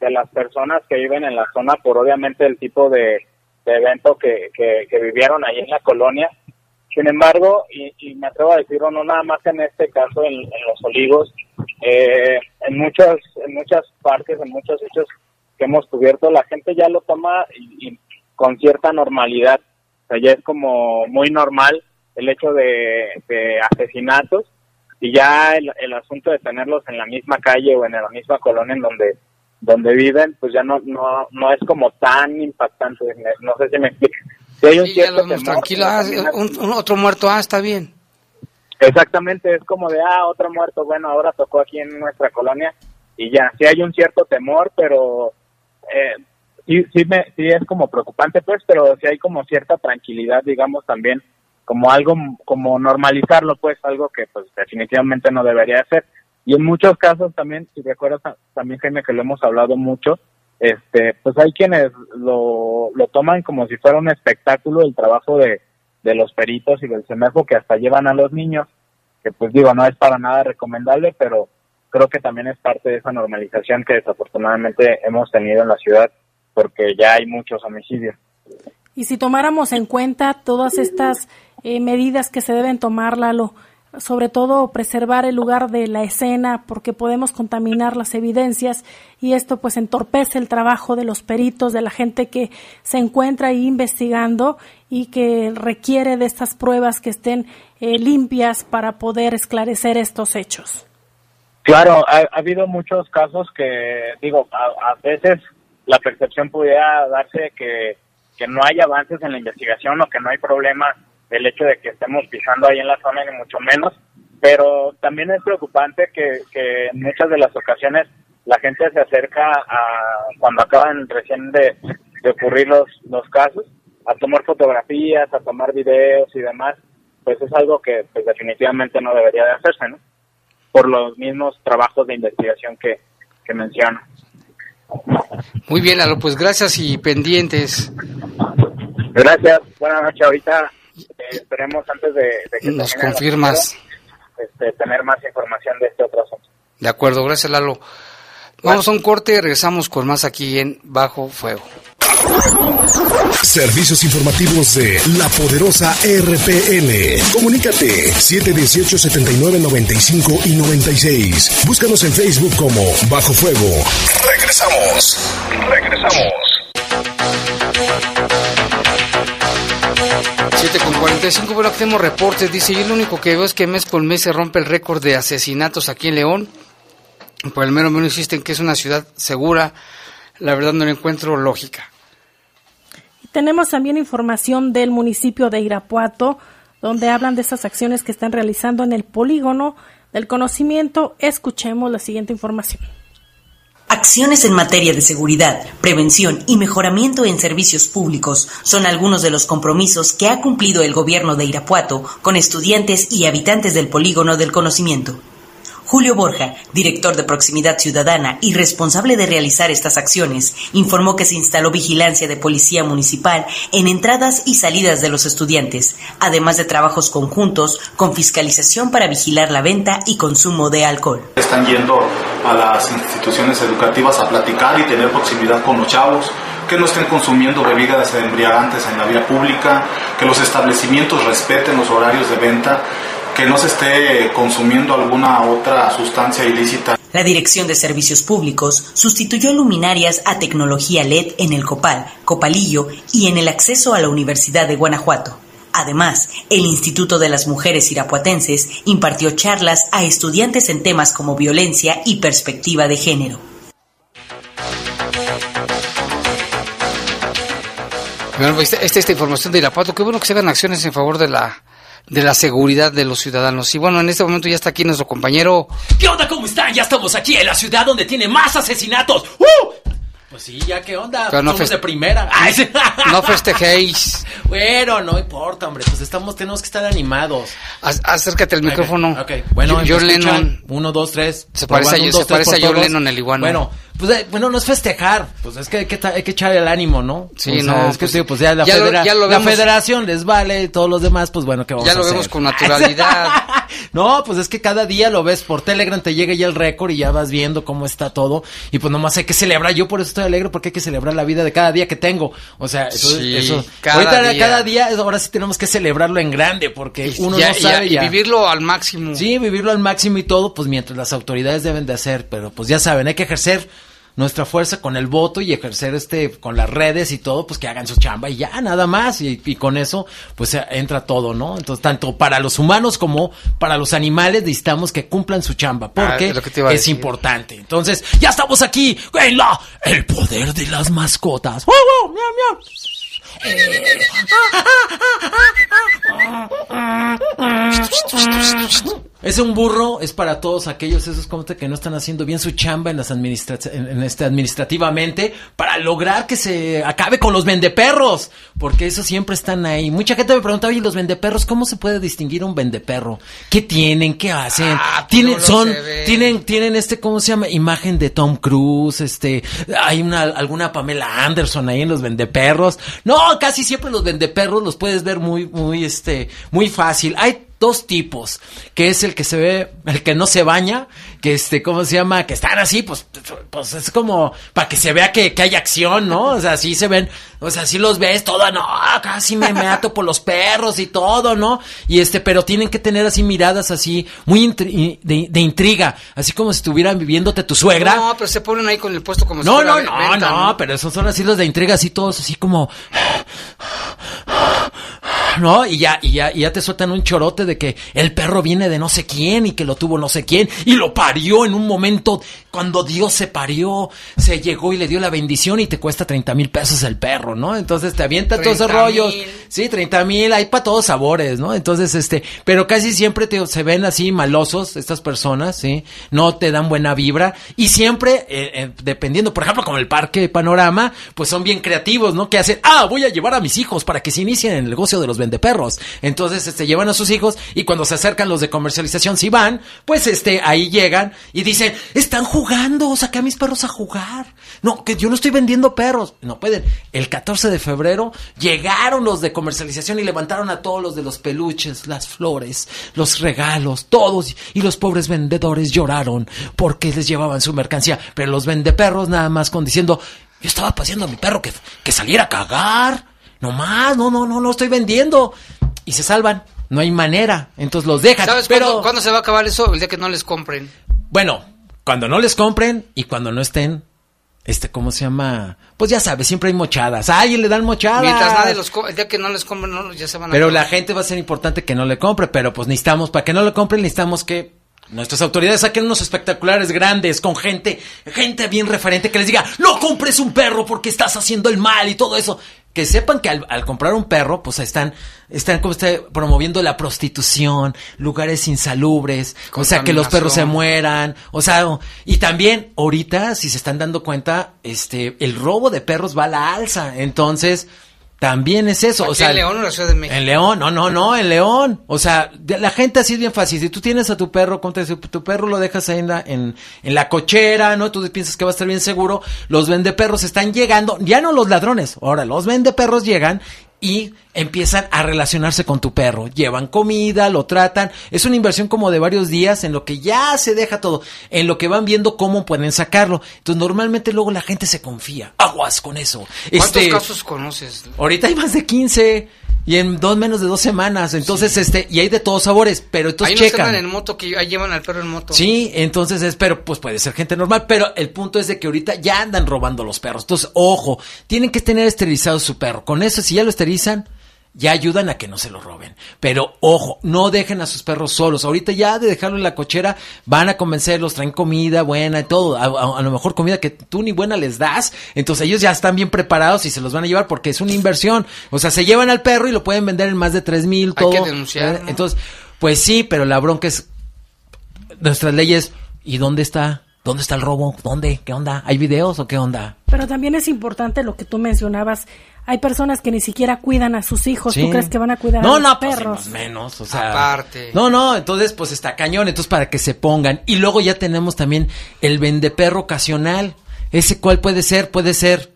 H: de las personas que viven en la zona por obviamente el tipo de, evento que, que, vivieron ahí en la colonia. Sin embargo, y, me atrevo a decirlo, no nada más en este caso en, Los Olivos, eh, en muchas en muchas partes, en muchos hechos que hemos cubierto, la gente ya lo toma y con cierta normalidad o ya es como muy normal el hecho de, asesinatos y ya el, asunto de tenerlos en la misma calle o en la misma colonia en donde donde viven, pues ya no no no es como tan impactante. No sé si me explico. Si hay un cierto
A: tranquilo, ah, un, otro muerto, ah, está bien.
H: Exactamente, es como de, ah, otro muerto, bueno, ahora tocó aquí en nuestra colonia y ya, sí hay un cierto temor, pero eh, sí, sí, me, sí es como preocupante, pues, pero sí hay como cierta tranquilidad, digamos, también, como algo, como normalizarlo, pues, algo que, pues, definitivamente no debería ser. Y en muchos casos también, si recuerdas también, Jaime, que lo hemos hablado mucho, este, pues hay quienes lo, lo toman como si fuera un espectáculo el trabajo de, de los peritos y del semejo que hasta llevan a los niños, que pues digo, no es para nada recomendable, pero creo que también es parte de esa normalización que desafortunadamente hemos tenido en la ciudad porque ya hay muchos homicidios.
B: Y si tomáramos en cuenta todas estas eh, medidas que se deben tomar, Lalo, sobre todo preservar el lugar de la escena porque podemos contaminar las evidencias y esto pues entorpece el trabajo de los peritos, de la gente que se encuentra investigando y que requiere de estas pruebas que estén eh, limpias para poder esclarecer estos hechos.
H: Claro, ha, habido muchos casos que, digo, a veces la percepción pudiera darse que, que no hay avances en la investigación o que no hay problema del hecho de que estemos pisando ahí en la zona, ni mucho menos, pero también es preocupante que, que en muchas de las ocasiones la gente se acerca a cuando acaban recién de, de ocurrir los, los casos, a tomar fotografías, a tomar videos y demás, pues es algo que pues definitivamente no debería de hacerse, ¿no? Por los mismos trabajos de investigación que, que menciono.
A: Muy bien, Lalo, pues gracias y pendientes.
H: Gracias, buenas noches. Ahorita esperemos antes de, que
A: nos confirmas
H: este, tener más información de este otro asunto.
A: De acuerdo, gracias Lalo. Vamos a un corte y regresamos con más aquí en Bajo Fuego.
C: Servicios informativos de la poderosa RPN. Comunícate 718-7995 y 96. Búscanos en Facebook como Bajo Fuego. Regresamos. Regresamos.
A: 7 con 45, bueno, tenemos reportes. Dice, yo lo único que veo es que mes con mes se rompe el récord de asesinatos aquí en León. Por el mero menos insisten que es una ciudad segura. La verdad no le encuentro lógica.
B: Tenemos también información del municipio de Irapuato, donde hablan de esas acciones que están realizando en el polígono del conocimiento. Escuchemos la siguiente información.
I: Acciones en materia de seguridad, prevención y mejoramiento en servicios públicos son algunos de los compromisos que ha cumplido el gobierno de Irapuato con estudiantes y habitantes del polígono del conocimiento. Julio Borja, director de Proximidad Ciudadana y responsable de realizar estas acciones, informó que se instaló vigilancia de policía municipal en entradas y salidas de los estudiantes, además de trabajos conjuntos con fiscalización para vigilar la venta y consumo de alcohol.
J: Están yendo a las instituciones educativas a platicar y tener proximidad con los chavos, que no estén consumiendo bebidas embriagantes en la vía pública, que los establecimientos respeten los horarios de venta, que no se esté consumiendo alguna otra sustancia ilícita.
I: La Dirección de Servicios Públicos sustituyó luminarias a tecnología LED en el Copal, Copalillo y en el acceso a la Universidad de Guanajuato. Además, el Instituto de las Mujeres Irapuatenses impartió charlas a estudiantes en temas como violencia y perspectiva de género.
A: Bueno, esta, esta información de Irapuato, qué bueno que se hagan acciones en favor de la de la seguridad de los ciudadanos. Y bueno, en este momento ya está aquí nuestro compañero.
K: ¿Qué onda? ¿Cómo están? Ya estamos aquí en la ciudad donde tiene más asesinatos. ¡Uh! Pues sí, ya qué onda.
A: Pero no
K: Somos de primera. Ay.
A: No festejéis.
K: Bueno, no importa, hombre. Pues estamos, tenemos que estar animados.
A: Ac- Acércate al micrófono.
K: Ok, bueno,
A: John. Lennon.
K: Uno, dos, tres.
A: Se parece a-
K: un,
A: se
K: tres
A: parece a John. Lennon, el iguano.
K: Bueno, pues eh, bueno, no es festejar. Pues es que hay que, ta- hay que echar el ánimo, ¿no?
A: Sí,
K: O sea,
A: no,
K: Es que
A: pues,
K: pues ya la,
A: ya lo- ya lo
K: la
A: vemos.
K: federación les vale y todos los demás, pues bueno, ¿qué vamos
A: Ya
K: a
A: lo
K: hacer?
A: vemos con naturalidad.
K: No, pues es que cada día lo ves por Telegram, te llega ya el récord y ya vas viendo cómo está todo. Y pues nomás hay que celebrar. Yo por eso estoy alegre, porque hay que celebrar la vida de cada día que tengo. O sea, eso,
A: Sí,
K: eso.
A: cada
K: ahorita
A: día.
K: cada día, ahora sí tenemos que celebrarlo en grande, porque uno
A: Ya-
K: no
A: ya-
K: sabe
A: y vivirlo al máximo.
K: Sí, vivirlo al máximo y todo, pues mientras las autoridades deben de hacer, pero pues ya saben, hay que ejercer nuestra fuerza con el voto y ejercer este con las redes y todo, pues que hagan su chamba y ya, nada más. Y, y con eso, pues eh, entra todo, ¿no? Entonces, tanto para los humanos como para los animales necesitamos que cumplan su chamba, porque
A: Ah, es lo que te iba a
K: es importante. Entonces, ya estamos aquí en la, el poder de las mascotas. Es un burro, es para todos aquellos esos como que no están haciendo bien su chamba en las administra en, en este administrativamente para lograr que se acabe con los vendeperros, porque esos siempre están ahí. Mucha gente me pregunta, "Oye, los vendeperros, ¿cómo se puede distinguir un vendeperro? ¿Qué tienen? ¿Qué hacen? tienen
A: no lo
K: son tienen tienen este ¿cómo se llama? imagen de Tom Cruise, este hay una alguna Pamela Anderson ahí en los vendeperros. No, casi siempre los vendeperros los puedes ver muy muy este muy fácil. Hay dos tipos, que es el que se ve, el que no se baña, que este, ¿cómo se llama? Que están así, pues, pues es como para que se vea que, que hay acción, ¿no? O sea, así se ven, o sea, así los ves todo, no, casi me mato por los perros y todo, ¿no? Y este, pero tienen que tener así miradas así, muy intri- de, de intriga, así como si estuvieran viviéndote tu suegra.
A: No, pero se ponen ahí con el puesto como si
K: No,
A: fuera
K: no, no,
A: venta,
K: no, pero esos son así los de intriga, así todos así como... ¿No? Y ya, y ya, y ya te sueltan un chorote de que el perro viene de no sé quién y que lo tuvo no sé quién y lo parió en un momento cuando Dios se parió, se llegó y le dio la bendición y te cuesta 30 mil pesos el perro, ¿no? Entonces te avienta todos esos
A: 30,000.
K: rollos. Sí, 30 mil, hay para todos sabores, ¿no? Entonces, este, pero casi siempre te, se ven así malosos estas personas, ¿sí? No te dan buena vibra y siempre, eh, eh, dependiendo, por ejemplo, como el Parque Panorama, pues son bien creativos, ¿no? Que hacen, ah, voy a llevar a mis hijos para que se inicien en el negocio de los vendeperros. Entonces, este, llevan a sus hijos y cuando se acercan los de comercialización, si van, pues, este, ahí llegan y dicen, están jugando, saqué a mis perros a jugar. No, que yo no estoy vendiendo perros. No pueden. El 14 de febrero llegaron los de comercialización y levantaron a todos los de los peluches, las flores, los regalos, todos. Y los pobres vendedores lloraron porque les llevaban su mercancía. Pero los vendeperros nada más con diciendo, yo estaba paseando a mi perro que, que saliera a cagar. No más, no, no, no, no estoy vendiendo. Y se salvan. No hay manera. Entonces los dejan.
A: ¿Sabes
K: pero
A: cuándo, cuándo se va a acabar eso? El día que no les compren.
K: bueno, cuando no les compren y cuando no estén, este, ¿cómo se llama? Pues ya sabes, siempre hay mochadas. A alguien le dan mochadas.
A: Mientras nadie los el día que no les compren, no, ya se van a
K: Pero la gente va a ser importante que no le compre, pero pues necesitamos, para que no le compren, necesitamos que nuestras autoridades saquen unos espectaculares grandes con gente, gente bien referente que les diga, no compres un perro porque estás haciendo el mal y todo eso. Que sepan que al, al comprar un perro, pues están, están como está promoviendo la prostitución, lugares insalubres, o sea, que los perros se mueran, o sea, y también ahorita, si se están dando cuenta, este, el robo de perros va a la alza, entonces, también es eso, o sea,
A: en León o en la Ciudad de México.
K: en León, no, no, no, en León. O sea, la gente así es bien fácil. Si tú tienes a tu perro, ¿cómo te dice? tu perro lo dejas ahí en la, en, en la cochera, ¿no? Tú piensas que va a estar bien seguro. Los vendeperros están llegando, ya no los ladrones, ahora los vendeperros llegan y empiezan a relacionarse con tu perro. Llevan comida, lo tratan. Es una inversión como de varios días en lo que ya se deja todo, en lo que van viendo cómo pueden sacarlo. Entonces normalmente luego la gente se confía. Aguas con eso.
A: ¿Cuántos
K: Este,
A: casos conoces?
K: Ahorita hay más de 15 y en dos menos de dos semanas. Entonces, este, y hay de todos sabores, pero entonces
A: que
K: checan.
A: en moto que ahí llevan al perro en moto.
K: Sí, entonces es, pero pues puede ser gente normal, pero el punto es de que ahorita ya andan robando los perros. Entonces, ojo, tienen que tener esterilizado su perro. Con eso, si ya lo esterilizan, ya ayudan a que no se lo roben. Pero ojo, no dejen a sus perros solos. Ahorita ya de dejarlo en la cochera, van a convencerlos, traen comida buena y todo. A, a- a lo mejor comida que tú ni buena les das. Entonces ellos ya están bien preparados y se los van a llevar porque es una inversión. O sea, se llevan al perro y lo pueden vender en más de tres mil,
A: Hay
K: todo.
A: que denunciar. ¿no?
K: Entonces, pues sí, pero la bronca es nuestras leyes. ¿Y dónde está? ¿Dónde está el robo? ¿Dónde? ¿Qué onda? ¿Hay videos o qué onda?
B: Pero también es importante lo que tú mencionabas. Hay personas que ni siquiera cuidan a sus hijos.
K: Sí.
B: ¿Tú crees que van a cuidar
K: no,
B: a los
K: no, pues,
B: perros?
K: menos, o sea.
A: Aparte.
K: No, no, entonces pues está cañón, entonces para que se pongan. Y luego ya tenemos también el vendeperro ocasional. Ese cuál puede ser, puede ser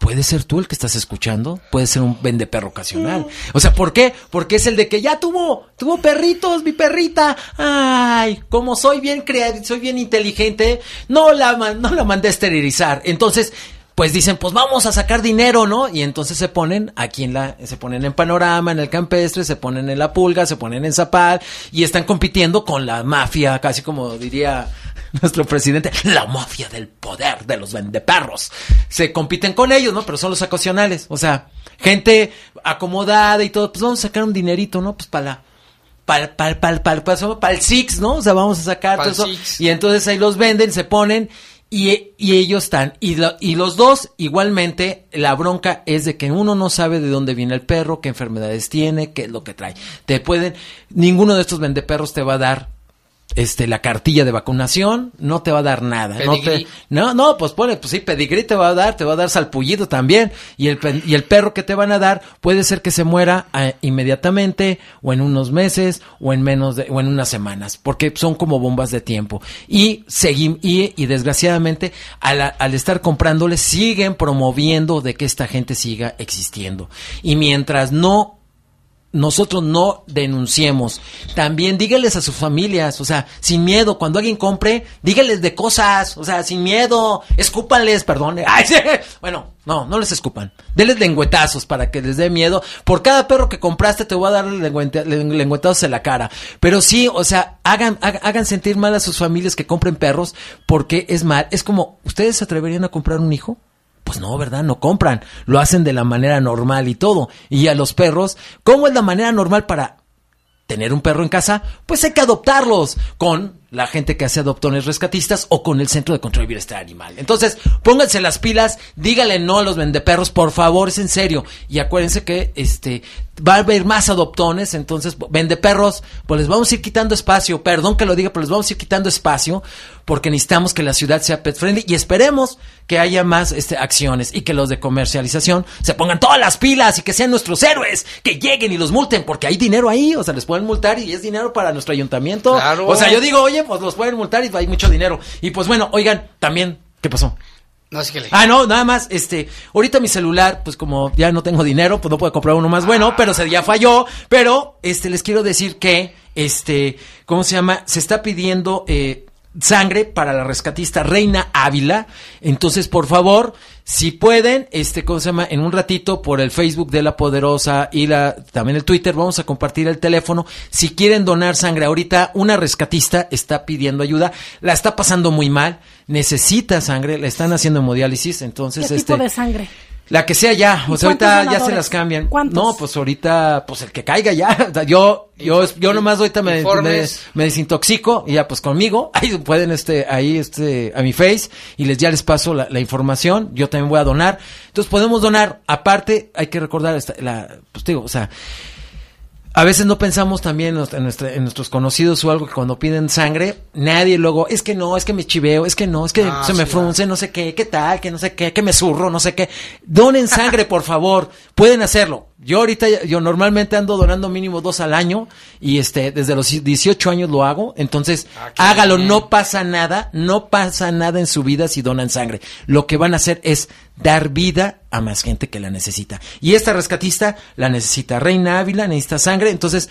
K: Puede ser tú el que estás escuchando, puede ser un vendeperro ocasional. O sea, ¿por qué? Porque es el de que ya tuvo, tuvo perritos, mi perrita. Ay, como soy bien creativo, soy bien inteligente, no la, no la mandé a esterilizar. Entonces, pues dicen, pues vamos a sacar dinero, ¿no? Y entonces se ponen aquí en la, se ponen en Panorama, en el Campestre, se ponen en La Pulga, se ponen en Zapal y están compitiendo con la mafia, casi como diría nuestro presidente, la mafia del poder de los vendeperros. Se compiten con ellos, ¿no? Pero son los ocasionales, o sea, gente acomodada y todo, pues vamos a sacar un dinerito, ¿no? Pues para la para para para para el Six, ¿no? O sea, vamos a sacar todo eso.
A: Six.
K: Y entonces ahí los venden, se ponen y, y ellos están. Y, lo- y los dos, igualmente, la bronca es de que uno no sabe de dónde viene el perro, qué enfermedades tiene, qué es lo que trae. Te pueden, ninguno de estos vendeperros te va a dar este la cartilla de vacunación, no te va a dar nada. No, te- no, no, pues pone, pues sí, pedigrí te va a dar, te va a dar salpullido también. Y el, y el perro que te van a dar puede ser que se muera eh, inmediatamente, o en unos meses, o en menos de, o en unas semanas, porque son como bombas de tiempo. Y seguim, y, y desgraciadamente, al, al estar comprándoles, siguen promoviendo de que esta gente siga existiendo. Y mientras no nosotros no denunciemos. También dígales a sus familias, o sea, sin miedo, cuando alguien compre, dígales de cosas, o sea, sin miedo, escúpanles, perdón. Ay, sí. Bueno, no, no les escupan. Denles lengüetazos para que les dé miedo. Por cada perro que compraste te voy a dar lengüetazos en la cara. Pero sí, o sea, hagan, hagan sentir mal a sus familias que compren perros porque es mal. Es como, ¿ustedes se atreverían a comprar un hijo? Pues no, ¿verdad? No compran. Lo hacen de la manera normal y todo. Y a los perros, ¿cómo es la manera normal para tener un perro en casa? Pues hay que adoptarlos con la gente que hace adoptones rescatistas o con el Centro de Control y Bienestar Animal. Entonces, pónganse las pilas, díganle no a los vendeperros, por favor, es en serio. Y acuérdense que este va a haber más adoptones, entonces vendeperros, pues les vamos a ir quitando espacio, perdón que lo diga, pero les vamos a ir quitando espacio porque necesitamos que la ciudad sea pet friendly y esperemos que haya más este, acciones y que los de comercialización se pongan todas las pilas y que sean nuestros héroes, que lleguen y los multen, porque hay dinero ahí, o sea, les pueden multar y es dinero para nuestro ayuntamiento.
A: Claro.
K: O sea, yo digo, oye, pues los pueden multar y hay mucho dinero. Y pues bueno, oigan, también, ¿qué pasó?
A: No, sí que le...
K: Ah, no, nada más, este, ahorita mi celular, pues como ya no tengo dinero, pues no puedo comprar uno más bueno, pero se ya falló, pero, este, les quiero decir que, este, ¿cómo se llama? Se está pidiendo, eh, sangre para la rescatista Reina Ávila, entonces, por favor, si pueden, este, ¿cómo se llama? En un ratito por el Facebook de La Poderosa y la, también el Twitter, vamos a compartir el teléfono. Si quieren donar sangre ahorita, una rescatista está pidiendo ayuda, la está pasando muy mal, necesita sangre, le están haciendo hemodiálisis, entonces,
B: ¿Qué
K: este.
B: tipo de sangre?
K: La que sea ya,
B: ¿Y
K: o sea, ahorita ya se las cambian.
B: ¿Cuántos?
K: No, pues ahorita, pues el que caiga ya. O sea, yo, yo, yo nomás ahorita me, me, me desintoxico y ya pues conmigo. Ahí pueden este, ahí este, a mi face y les ya les paso la, la información. Yo también voy a donar. Entonces podemos donar. Aparte, hay que recordar esta, la, pues digo, o sea, a veces no pensamos también en, nuestra- en nuestros conocidos o algo que cuando piden sangre, nadie luego, es que no, es que me chiveo, es que no, es que
A: Ah,
K: se me
A: sí,
K: frunce, no sé qué, qué tal, que no sé qué, que me zurro, no sé qué. Donen sangre, por favor. Pueden hacerlo. Yo ahorita, yo normalmente ando donando mínimo dos al año y este, desde los 18 años lo hago. Entonces,
A: Ah,
K: hágalo, no pasa nada, no pasa nada en su vida si donan sangre. Lo que van a hacer es dar vida a más gente que la necesita. Y esta rescatista la necesita. Reina Ávila necesita sangre. Entonces,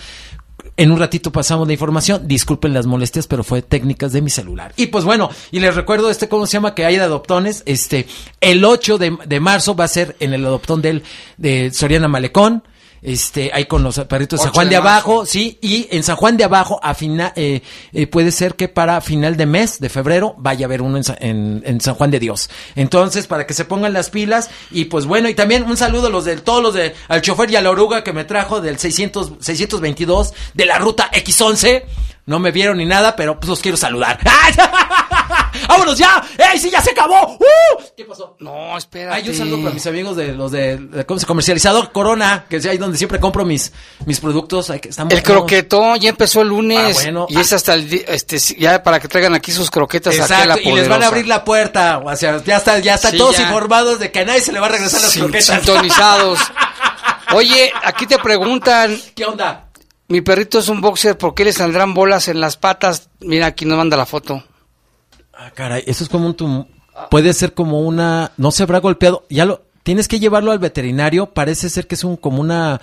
K: en un ratito pasamos la información. Disculpen las molestias, pero fue técnicas de mi celular. Y pues bueno, y les recuerdo este, ¿cómo se llama? Que hay de adoptones. Este, el 8 de, de marzo va a ser en el adoptón del, de Soriana Malecón. Este, ahí con los perritos de San
A: 8
K: Juan de,
A: marzo.
K: Abajo, sí, y en San Juan de Abajo, a final, eh, eh, puede ser que para final de mes, de febrero, vaya a haber uno en, en, en San Juan de Dios. Entonces, para que se pongan las pilas, y pues bueno, y también un saludo a los de todos los de, al chofer y a la oruga que me trajo del 600, 622 de la ruta X11. No me vieron ni nada, pero pues los quiero saludar. ¡Vámonos ya! ¡Ey, sí, ya se acabó! ¡Uh! ¿Qué pasó?
A: No, espera.
K: Ay, un saludo para mis amigos de los de, de- ¿cómo se comercializador Corona, que es ahí donde siempre compro mis, mis productos. Ay, que están
A: El croquetón ya empezó el lunes.
K: Ah, bueno.
A: Y es hasta el este ya para que traigan aquí sus croquetas aquí a la
K: Exacto, y les van a abrir la puerta. O sea, ya está, ya están
A: Sí,
K: todos
A: ya.
K: informados de que a nadie se le va a regresar las
A: Sin-
K: croquetas.
A: Sintonizados. Oye, aquí te preguntan.
K: ¿Qué onda?
A: Mi perrito es un boxer, ¿por qué le saldrán bolas en las patas? Mira, aquí nos manda la foto.
K: Ah, caray, eso es como un tum- puede ser como una, no se habrá golpeado, ya lo, tienes que llevarlo al veterinario, parece ser que es un, como una,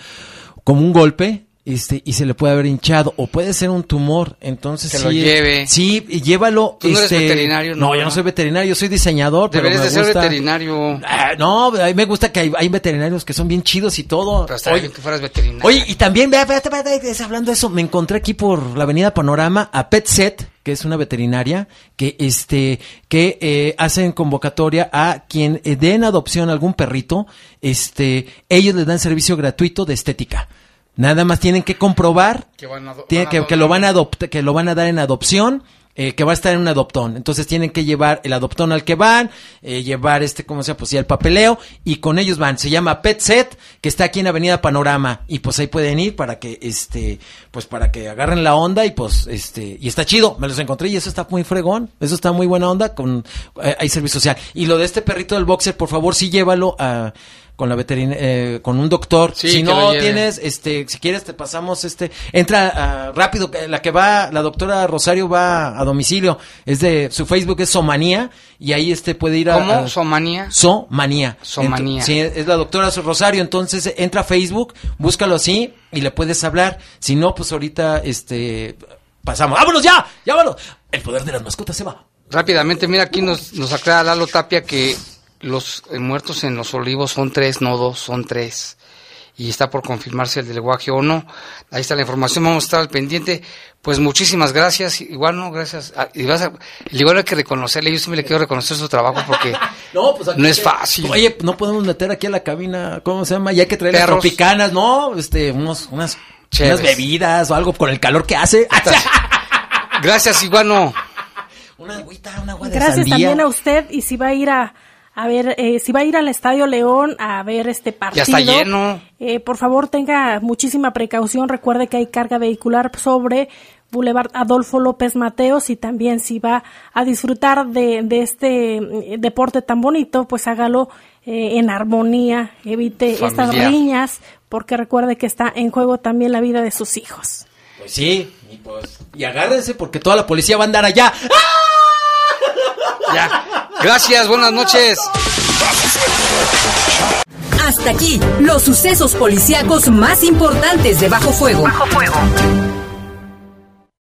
K: como un golpe, este, y se le puede haber hinchado, o puede ser un tumor, entonces
A: Que
K: sí,
A: lo lleve.
K: Sí, y llévalo.
A: Tú no eres
K: este,
A: veterinario, ¿no?
K: No, yo no soy veterinario, yo soy diseñador, pero
A: Deberías
K: me
A: de ser
K: gusta-
A: veterinario.
K: Ah, no, a mí me gusta que hay, hay veterinarios que son bien chidos y todo.
A: Pero estaría
K: Oye,
A: bien que fueras veterinario.
K: Oye, y también, vea, vea, hablando de eso, me encontré aquí por la avenida Panorama a PetSet, que es una veterinaria, que este, que eh, hacen convocatoria a quien eh, den adopción a algún perrito, este, ellos les dan servicio gratuito de estética. Nada más tienen que comprobar
A: Que van a
K: tiene que, lo van a que lo van a dar en adopción eh, que va a estar en un adoptón. Entonces tienen que llevar el adoptón al que van, eh, llevar este, como sea, pues ya el papeleo, y con ellos van. Se llama Pet Set, que está aquí en Avenida Panorama, y pues ahí pueden ir para que, este, pues para que agarren la onda, y pues, este, y está chido, me los encontré, y eso está muy fregón, eso está muy buena onda, con, eh, hay servicio social. Y lo de este perrito del boxer, por favor, sí llévalo a, con la veterina, eh, con un doctor.
A: Sí,
K: si no tienes, este, si quieres te pasamos este, entra ah, rápido, la que va, la doctora Rosario va a domicilio, es de, su Facebook es Somanía, y ahí este puede ir a...
A: ¿Cómo?
K: a-
A: ¿Somanía?
K: Somanía.
A: Somanía.
K: Sí, es la doctora Rosario, entonces entra a Facebook, búscalo así y le puedes hablar. Si no, pues ahorita, este, pasamos. ¡Vámonos ya! ¡Ya vámonos! El poder de las mascotas se va.
A: Rápidamente, mira, aquí nos, nos aclara Lalo Tapia que los eh, muertos en los olivos son tres, no dos, son tres. Y está por confirmarse el del guaje o no. Ahí está la información, vamos a estar al pendiente. Pues muchísimas gracias. Igual no, gracias. Ah, a- igual hay que reconocerle, yo siempre le quiero reconocer su trabajo porque
K: No, pues aquí
A: no es
K: que-
A: fácil.
K: Oye, no podemos meter aquí a la cabina, ¿cómo se llama? Ya hay que traer las
A: Perros.
K: tropicanas, ¿no? Este, unos, unas, unas bebidas o algo con el calor que hace.
A: Gracias, Iguano.
K: Una agüita, una agua de
B: Gracias
K: sandía.
B: también a usted y si va a ir a, a ver, eh, si va a ir al Estadio León a ver este partido.
A: Ya está lleno.
B: eh, por favor tenga muchísima precaución. Recuerde que hay carga vehicular sobre Boulevard Adolfo López Mateos y también si va a disfrutar de, de este eh, deporte tan bonito, pues hágalo eh, en armonía, evite estas riñas, porque recuerde que está en juego también la vida de sus hijos.
K: Pues sí, y pues, y agárrense porque toda la policía va a andar allá.
A: Ya. Gracias, buenas noches.
L: Hasta aquí, los sucesos policíacos más importantes de Bajo Fuego. Bajo Fuego.